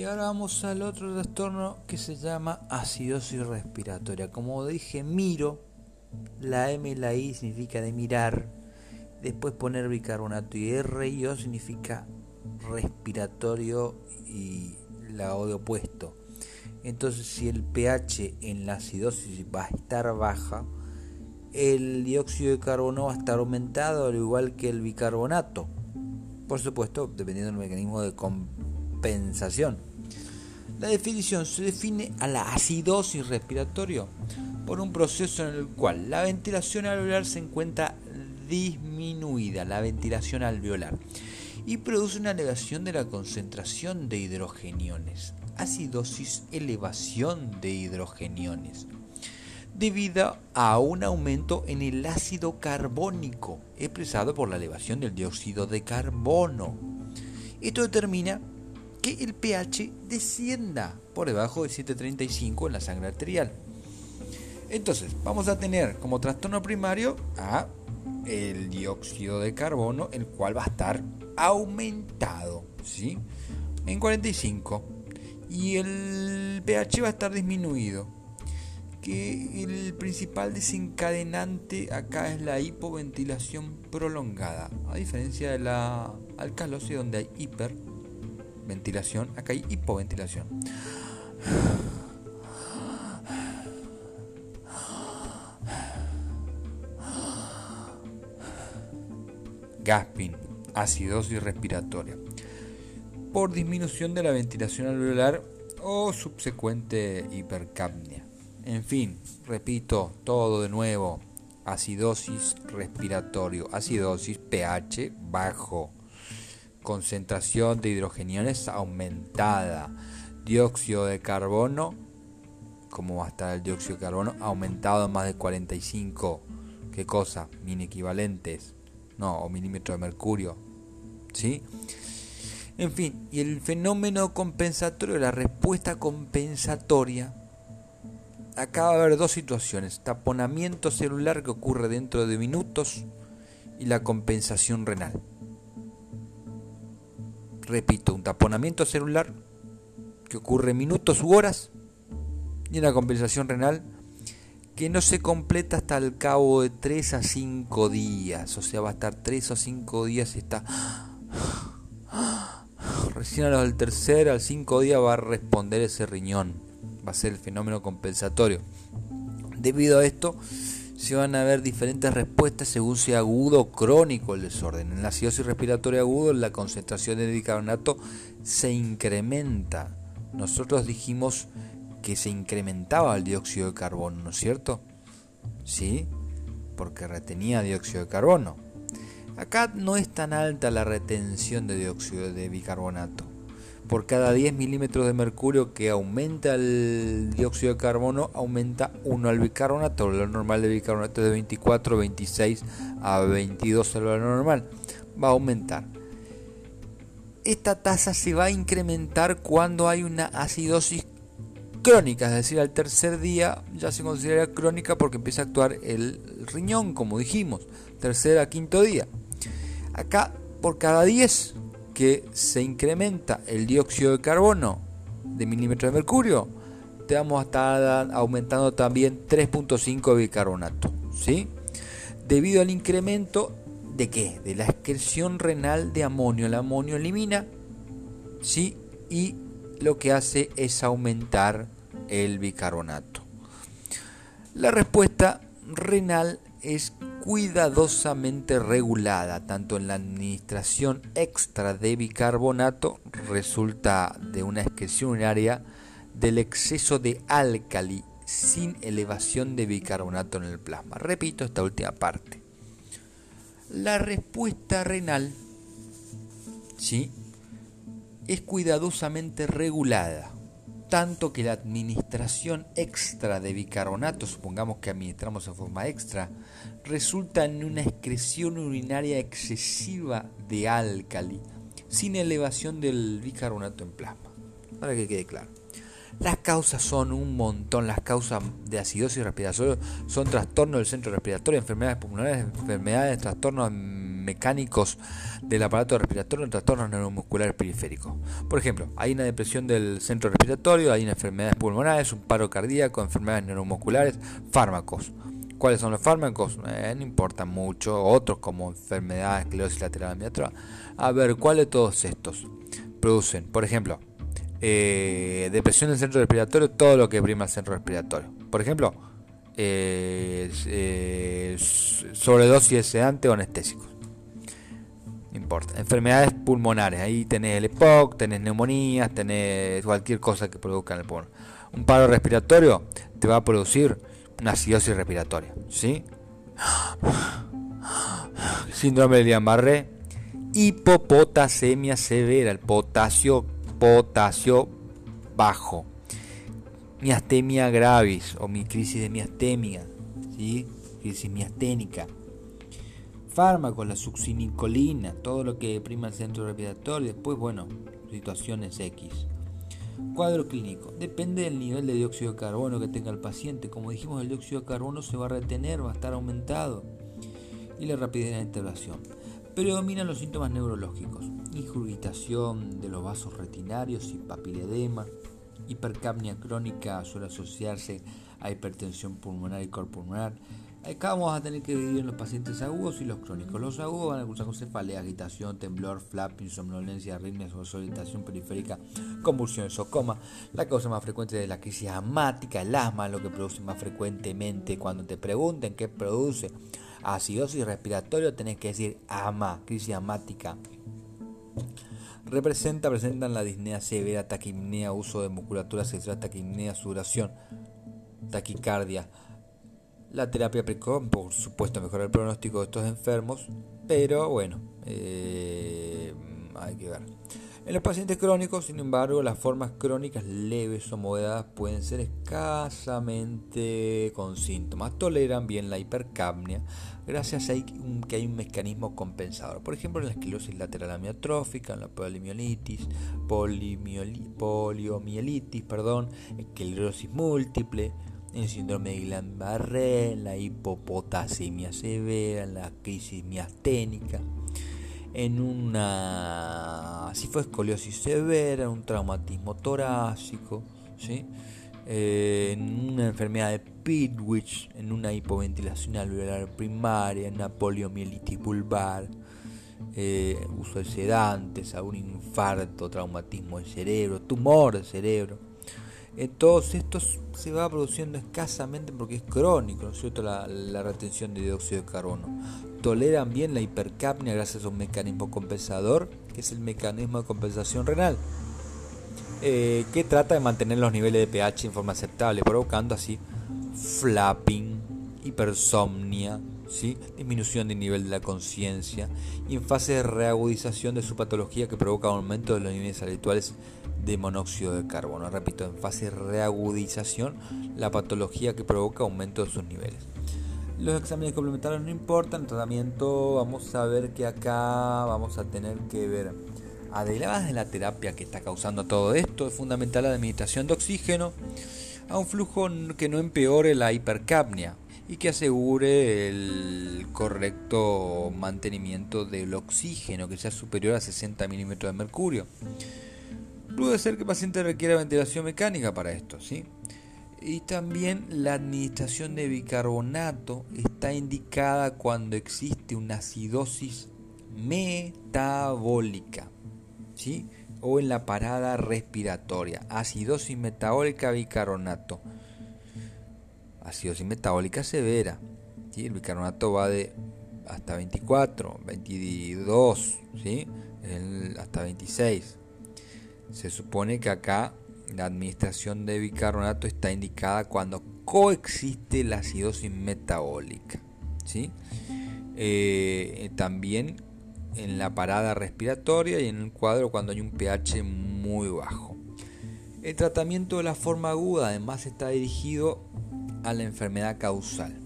Y ahora vamos al otro trastorno que se llama acidosis respiratoria. Como dije, miro, la M y la I significa de mirar, después poner bicarbonato y R y O significa respiratorio y la O de opuesto. Entonces si el pH en la acidosis va a estar baja, el dióxido de carbono va a estar aumentado al igual que el bicarbonato. Por supuesto, dependiendo del mecanismo de compensación. La definición se define a la acidosis respiratoria por un proceso en el cual la ventilación alveolar se encuentra disminuida, la ventilación alveolar, y produce una elevación de la concentración de hidrogeniones. Acidosis, elevación de hidrogeniones debido a un aumento en el ácido carbónico expresado por la elevación del dióxido de carbono. Esto determina que el pH descienda por debajo de 7.35 en la sangre arterial. Entonces, vamos a tener como trastorno primario a el dióxido de carbono, el cual va a estar aumentado, ¿sí? En 45. Y el pH va a estar disminuido que el principal desencadenante acá es la hipoventilación prolongada, a diferencia de la alcalosis donde hay hiperventilación, acá hay hipoventilación. Gasping, acidosis respiratoria, por disminución de la ventilación alveolar o subsecuente hipercapnia. En fin, repito todo de nuevo. Acidosis respiratorio, acidosis pH bajo, concentración de hidrogeniones aumentada, dióxido de carbono, como va a estar el dióxido de carbono, aumentado en más de 45, ¿qué cosa? Min equivalentes, no, o milímetros de mercurio, ¿sí? En fin, y el fenómeno compensatorio, la respuesta compensatoria, acá va a haber dos situaciones, taponamiento celular que ocurre dentro de minutos y la compensación renal. Repito, un taponamiento celular que ocurre minutos u horas y una compensación renal que no se completa hasta el cabo de 3 a 5 días, o sea, va a estar 3 o 5 días y está... Recién a los del tercer, al 5 días va a responder ese riñón va a ser el fenómeno compensatorio. Debido a esto, se van a ver diferentes respuestas según sea agudo o crónico el desorden. En la acidosis respiratoria agudo, la concentración de bicarbonato se incrementa. Nosotros dijimos que se incrementaba el dióxido de carbono, ¿no es cierto? Sí, porque retenía dióxido de carbono. Acá no es tan alta la retención de dióxido de bicarbonato por cada 10 milímetros de mercurio que aumenta el dióxido de carbono, aumenta 1 al bicarbonato. El valor normal de bicarbonato es de 24, 26 a 22 el valor normal. Va a aumentar. Esta tasa se va a incrementar cuando hay una acidosis crónica, es decir, al tercer día ya se considera crónica porque empieza a actuar el riñón, como dijimos, tercer a quinto día. Acá, por cada 10 que se incrementa el dióxido de carbono de milímetros de mercurio, te vamos a estar aumentando también 3.5 bicarbonato, ¿sí? Debido al incremento de qué? De la excreción renal de amonio. El amonio elimina, ¿sí? Y lo que hace es aumentar el bicarbonato. La respuesta renal es cuidadosamente regulada, tanto en la administración extra de bicarbonato, resulta de una excreción urinaria del exceso de álcali sin elevación de bicarbonato en el plasma. Repito esta última parte. La respuesta renal ¿sí? es cuidadosamente regulada tanto que la administración extra de bicarbonato, supongamos que administramos en forma extra, resulta en una excreción urinaria excesiva de álcali, sin elevación del bicarbonato en plasma. Para que quede claro. Las causas son un montón. Las causas de acidosis respiratoria son trastornos del centro respiratorio, enfermedades pulmonares, enfermedades, trastornos mecánicos del aparato respiratorio en trastornos neuromusculares periféricos. Por ejemplo, hay una depresión del centro respiratorio, hay enfermedades pulmonares, un paro cardíaco, enfermedades neuromusculares, fármacos. ¿Cuáles son los fármacos? Eh, no importa mucho. Otros como enfermedades, esclerosis lateral amiotrófica. A ver, ¿cuáles de todos estos producen? Por ejemplo, eh, depresión del centro respiratorio, todo lo que prima el centro respiratorio. Por ejemplo, eh, sobredosis de sedante o anestésicos. Enfermedades pulmonares, ahí tenés el EPOC, tenés neumonías, tenés cualquier cosa que produzca en el pulmón. Un paro respiratorio te va a producir una acidosis respiratoria, ¿sí? Síndrome de Guillain-Barré, hipopotasemia severa, el potasio potasio bajo, miastemia gravis o mi crisis de miastemia, ¿sí? crisis miasténica. Fármacos, la succinicolina, todo lo que deprima el centro respiratorio, después, bueno, situaciones X. Cuadro clínico. Depende del nivel de dióxido de carbono que tenga el paciente. Como dijimos, el dióxido de carbono se va a retener, va a estar aumentado. Y la rapidez de la intervención. Predominan los síntomas neurológicos, ingurgitación de los vasos retinarios y papiledema, hipercapnia crónica suele asociarse a hipertensión pulmonar y corpulmonar. Acá vamos a tener que dividir en los pacientes agudos y los crónicos. Los agudos van a cursar con cefalea, agitación, temblor, flapping, somnolencia, arritmias, orientación periférica, convulsiones o coma. La causa más frecuente es la crisis asmática, el asma, lo que produce más frecuentemente. Cuando te pregunten qué produce acidosis respiratoria, tenés que decir AMA, crisis asmática. Representa, presentan la disnea severa, taquimnea, uso de musculatura sexual, taquimnea, sudoración, taquicardia. La terapia precoz, por supuesto, mejora el pronóstico de estos enfermos, pero bueno, eh, hay que ver. En los pacientes crónicos, sin embargo, las formas crónicas leves o moderadas pueden ser escasamente con síntomas. Toleran bien la hipercapnia gracias a que hay un mecanismo compensador. Por ejemplo, en la esclerosis lateral amiotrófica, en la poliomielitis, poliomielitis, perdón, esclerosis múltiple, el síndrome de Guillain-Barré, la hipopotasemia severa, la crisis miasténica en una, si fue escoliosis severa, un traumatismo torácico, ¿sí? Eh, en una enfermedad de Pitwich, en una hipoventilación alveolar primaria, en una poliomielitis vulvar, eh, uso de sedantes, a un infarto, traumatismo del cerebro, tumor del cerebro. En todos estos se va produciendo escasamente porque es crónico, ¿no es la, retención de dióxido de carbono toleran bien la hipercapnia gracias a un mecanismo compensador, que es el mecanismo de compensación renal, eh, que trata de mantener los niveles de pH en forma aceptable, provocando así flapping, hipersomnia, ¿sí? disminución del nivel de la conciencia y en fase de reagudización de su patología que provoca aumento de los niveles habituales de monóxido de carbono. Repito, en fase de reagudización, la patología que provoca aumento de sus niveles. Los exámenes complementarios no importan, el tratamiento vamos a ver que acá vamos a tener que ver, además de la terapia que está causando todo esto, es fundamental la administración de oxígeno a un flujo que no empeore la hipercapnia y que asegure el correcto mantenimiento del oxígeno que sea superior a 60 milímetros de mercurio. Puede ser que el paciente requiera ventilación mecánica para esto, ¿sí? Y también la administración de bicarbonato está indicada cuando existe una acidosis metabólica, ¿sí? O en la parada respiratoria. Acidosis metabólica bicarbonato. Acidosis metabólica severa. ¿sí? El bicarbonato va de hasta 24, 22, ¿sí? hasta 26. Se supone que acá la administración de bicarbonato está indicada cuando coexiste la acidosis metabólica. ¿sí? Eh, también en la parada respiratoria y en el cuadro cuando hay un pH muy bajo. El tratamiento de la forma aguda además está dirigido a la enfermedad causal.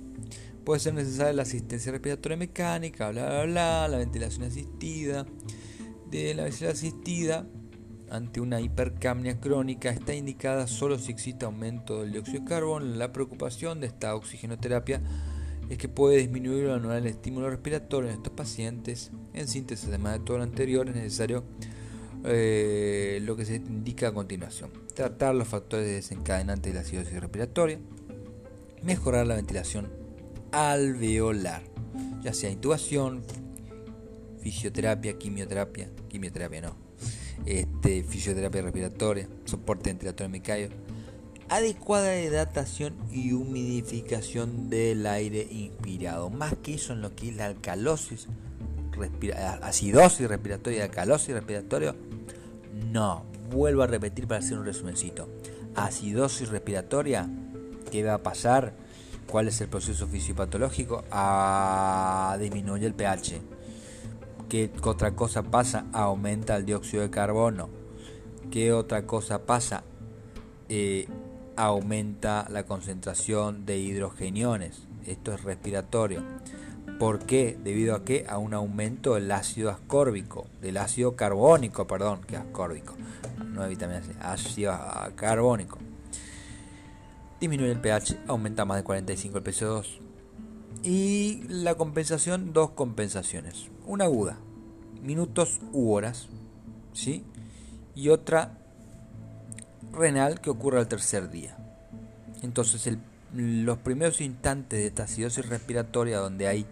Puede ser necesaria la asistencia respiratoria mecánica, bla bla bla, la ventilación asistida. De la ventilación asistida ante una hipercapnia crónica está indicada solo si existe aumento del dióxido de carbono. La preocupación de esta oxigenoterapia es que puede disminuir o anular el estímulo respiratorio en estos pacientes. En síntesis, además de todo lo anterior, es necesario eh, lo que se indica a continuación. Tratar los factores desencadenantes de la acidosis respiratoria, mejorar la ventilación alveolar, ya sea intubación, fisioterapia, quimioterapia, quimioterapia no, este, fisioterapia respiratoria, soporte ventilatorio mecayo, adecuada hidratación y humidificación del aire inspirado. Más que eso en lo que es la alcalosis, acidosis respiratoria alcalosis respiratoria, no. Vuelvo a repetir para hacer un resumencito. Acidosis respiratoria, ¿qué va a pasar? ¿Cuál es el proceso fisiopatológico? A disminuir el pH. ¿Qué otra cosa pasa? Aumenta el dióxido de carbono. ¿Qué otra cosa pasa? Eh, aumenta la concentración de hidrogeniones. Esto es respiratorio. ¿Por qué? Debido a que a un aumento del ácido ascórbico, del ácido carbónico, perdón, que ascórbico, no vitamina C, ácido carbónico. Disminuye el pH, aumenta más de 45 el PCO2. Y la compensación, dos compensaciones. Una aguda, minutos u horas, ¿sí? Y otra renal que ocurre al tercer día. Entonces, los primeros instantes de esta acidosis respiratoria donde hay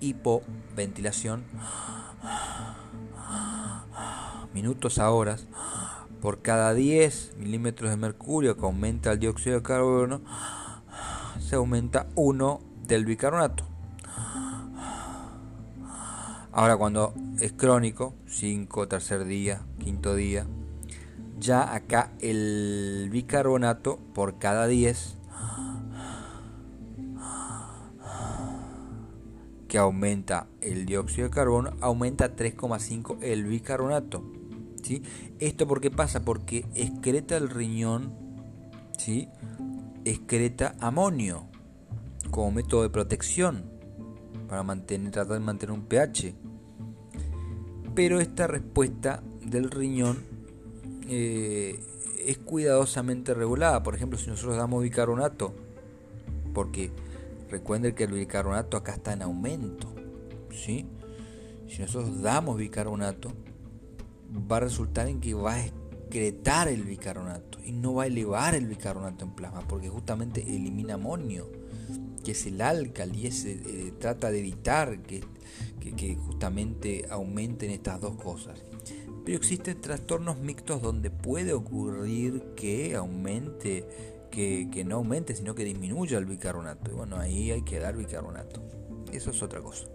hipoventilación, minutos a horas, por cada 10 milímetros de mercurio que aumenta el dióxido de carbono, se aumenta 1 del bicarbonato. Ahora cuando es crónico, 5, tercer día, quinto día, ya acá el bicarbonato por cada 10 que aumenta el dióxido de carbono, aumenta 3,5 el bicarbonato. ¿sí? ¿Esto por qué pasa? Porque excreta el riñón, ¿sí? excreta amonio como método de protección para mantener, tratar de mantener un pH. Pero esta respuesta del riñón eh, es cuidadosamente regulada. Por ejemplo, si nosotros damos bicarbonato, porque recuerden que el bicarbonato acá está en aumento, ¿sí? Si nosotros damos bicarbonato, va a resultar en que va a excretar el bicarbonato y no va a elevar el bicarbonato en plasma, porque justamente elimina amonio, que es el álcali, eh, trata de evitar que, que justamente aumenten estas dos cosas. Pero existen trastornos mixtos donde puede ocurrir que aumente, que, no aumente, sino que disminuya el bicarbonato. Y bueno, ahí hay que dar bicarbonato. Eso es otra cosa.